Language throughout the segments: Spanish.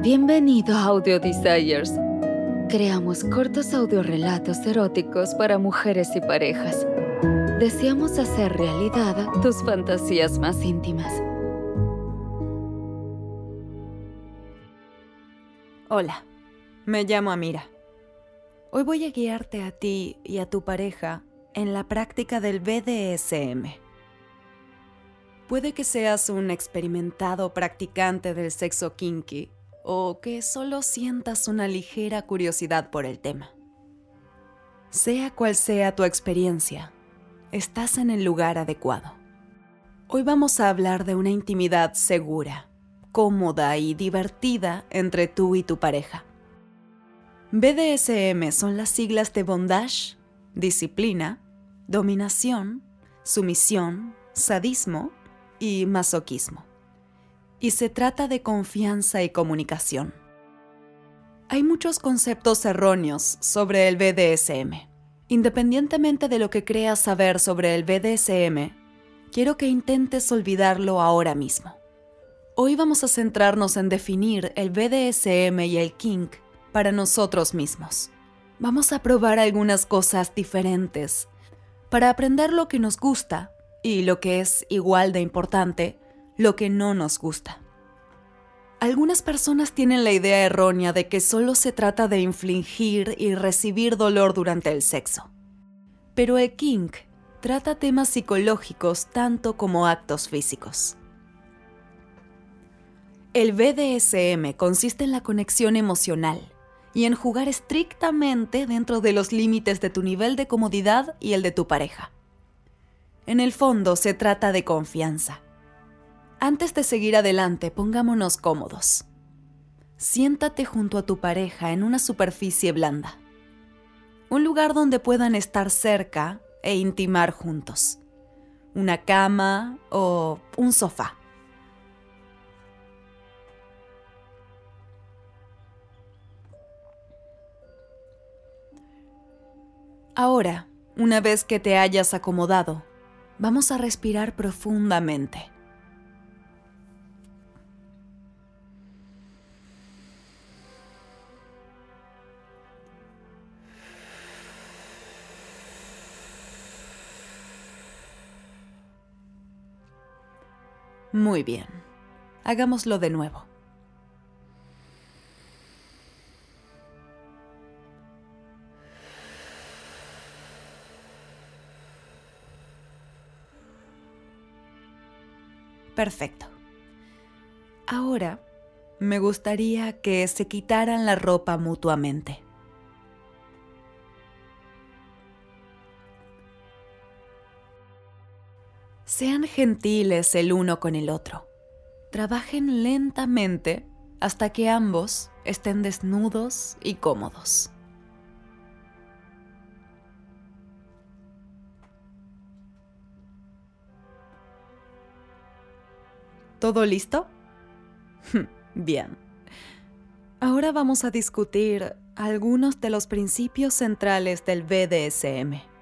Bienvenido a Audio Desires. Creamos cortos audiorelatos eróticos para mujeres y parejas. Deseamos hacer realidad tus fantasías más íntimas. Hola, me llamo Amira. Hoy voy a guiarte a ti y a tu pareja en la práctica del BDSM. Puede que seas un experimentado practicante del sexo kinky o que solo sientas una ligera curiosidad por el tema. Sea cual sea tu experiencia, estás en el lugar adecuado. Hoy vamos a hablar de una intimidad segura, cómoda y divertida entre tú y tu pareja. BDSM son las siglas de bondage, disciplina, dominación, sumisión, sadismo y masoquismo y se trata de confianza y comunicación. Hay muchos conceptos erróneos sobre el BDSM. Independientemente de lo que creas saber sobre el BDSM, quiero que intentes olvidarlo ahora mismo. Hoy vamos a centrarnos en definir el BDSM y el kink para nosotros mismos. Vamos a probar algunas cosas diferentes para aprender lo que nos gusta y lo que es igual de importante, lo que no nos gusta. Algunas personas tienen la idea errónea de que solo se trata de infligir y recibir dolor durante el sexo. Pero el kink trata temas psicológicos tanto como actos físicos. El BDSM consiste en la conexión emocional y en jugar estrictamente dentro de los límites de tu nivel de comodidad y el de tu pareja. En el fondo se trata de confianza antes de seguir adelante, pongámonos cómodos. Siéntate junto a tu pareja en una superficie blanda. Un lugar donde puedan estar cerca e intimar juntos. Una cama o un sofá. Ahora, una vez que te hayas acomodado, vamos a respirar profundamente. Muy bien. Hagámoslo de nuevo. Perfecto. Ahora, me gustaría que se quitaran la ropa mutuamente. Sean gentiles el uno con el otro. Trabajen lentamente hasta que ambos estén desnudos y cómodos. ¿Todo listo? Bien. Ahora vamos a discutir algunos de los principios centrales del BDSM.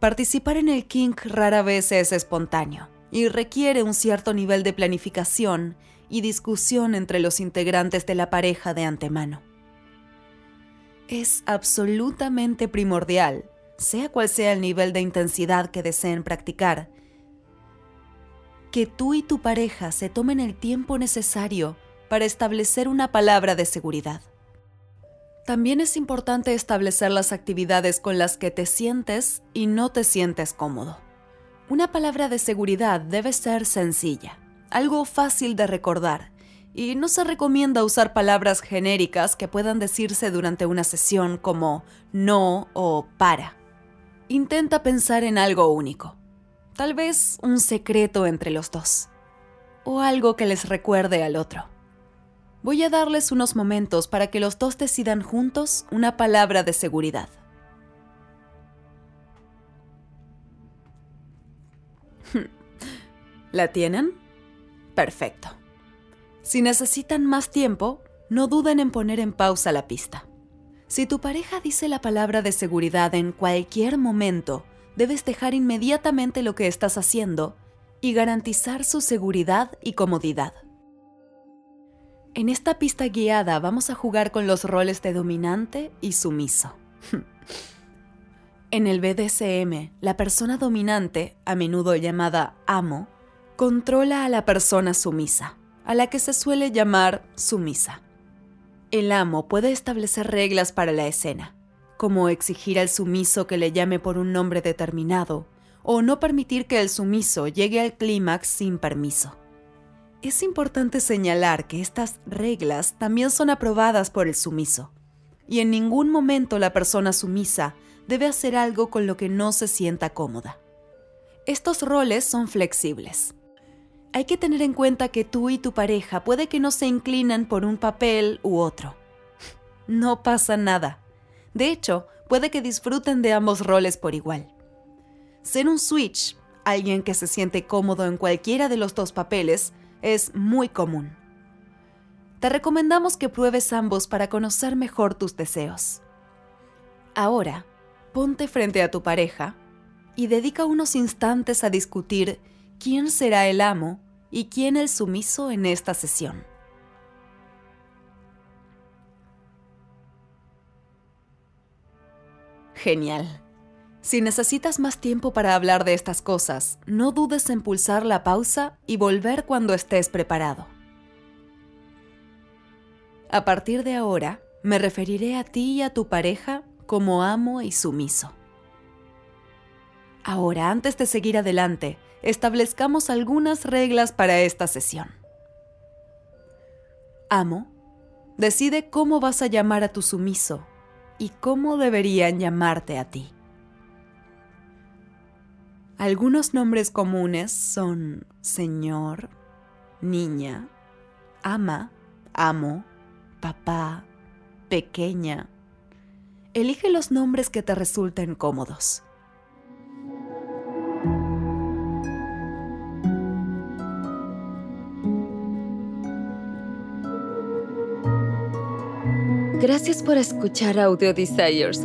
Participar en el kink rara vez es espontáneo y requiere un cierto nivel de planificación y discusión entre los integrantes de la pareja de antemano. Es absolutamente primordial, sea cual sea el nivel de intensidad que deseen practicar, que tú y tu pareja se tomen el tiempo necesario para establecer una palabra de seguridad. También es importante establecer las actividades con las que te sientes y no te sientes cómodo. Una palabra de seguridad debe ser sencilla, algo fácil de recordar, y no se recomienda usar palabras genéricas que puedan decirse durante una sesión como no o para. Intenta pensar en algo único, tal vez un secreto entre los dos, o algo que les recuerde al otro. Voy a darles unos momentos para que los dos decidan juntos una palabra de seguridad. ¿La tienen? Perfecto. Si necesitan más tiempo, no duden en poner en pausa la pista. Si tu pareja dice la palabra de seguridad en cualquier momento, debes dejar inmediatamente lo que estás haciendo y garantizar su seguridad y comodidad. En esta pista guiada vamos a jugar con los roles de dominante y sumiso. en el BDSM, la persona dominante, a menudo llamada amo, controla a la persona sumisa, a la que se suele llamar sumisa. El amo puede establecer reglas para la escena, como exigir al sumiso que le llame por un nombre determinado, o no permitir que el sumiso llegue al clímax sin permiso. Es importante señalar que estas reglas también son aprobadas por el sumiso, y en ningún momento la persona sumisa debe hacer algo con lo que no se sienta cómoda. Estos roles son flexibles. Hay que tener en cuenta que tú y tu pareja puede que no se inclinan por un papel u otro. No pasa nada. De hecho, puede que disfruten de ambos roles por igual. Ser un switch, alguien que se siente cómodo en cualquiera de los dos papeles, es muy común. Te recomendamos que pruebes ambos para conocer mejor tus deseos. Ahora, ponte frente a tu pareja y dedica unos instantes a discutir quién será el amo y quién el sumiso en esta sesión. Genial. Si necesitas más tiempo para hablar de estas cosas, no dudes en pulsar la pausa y volver cuando estés preparado. A partir de ahora, me referiré a ti y a tu pareja como amo y sumiso. Ahora, antes de seguir adelante, establezcamos algunas reglas para esta sesión. Amo, decide cómo vas a llamar a tu sumiso y cómo deberían llamarte a ti. Algunos nombres comunes son señor, niña, ama, amo, papá, pequeña. Elige los nombres que te resulten cómodos. Gracias por escuchar Audio Desires.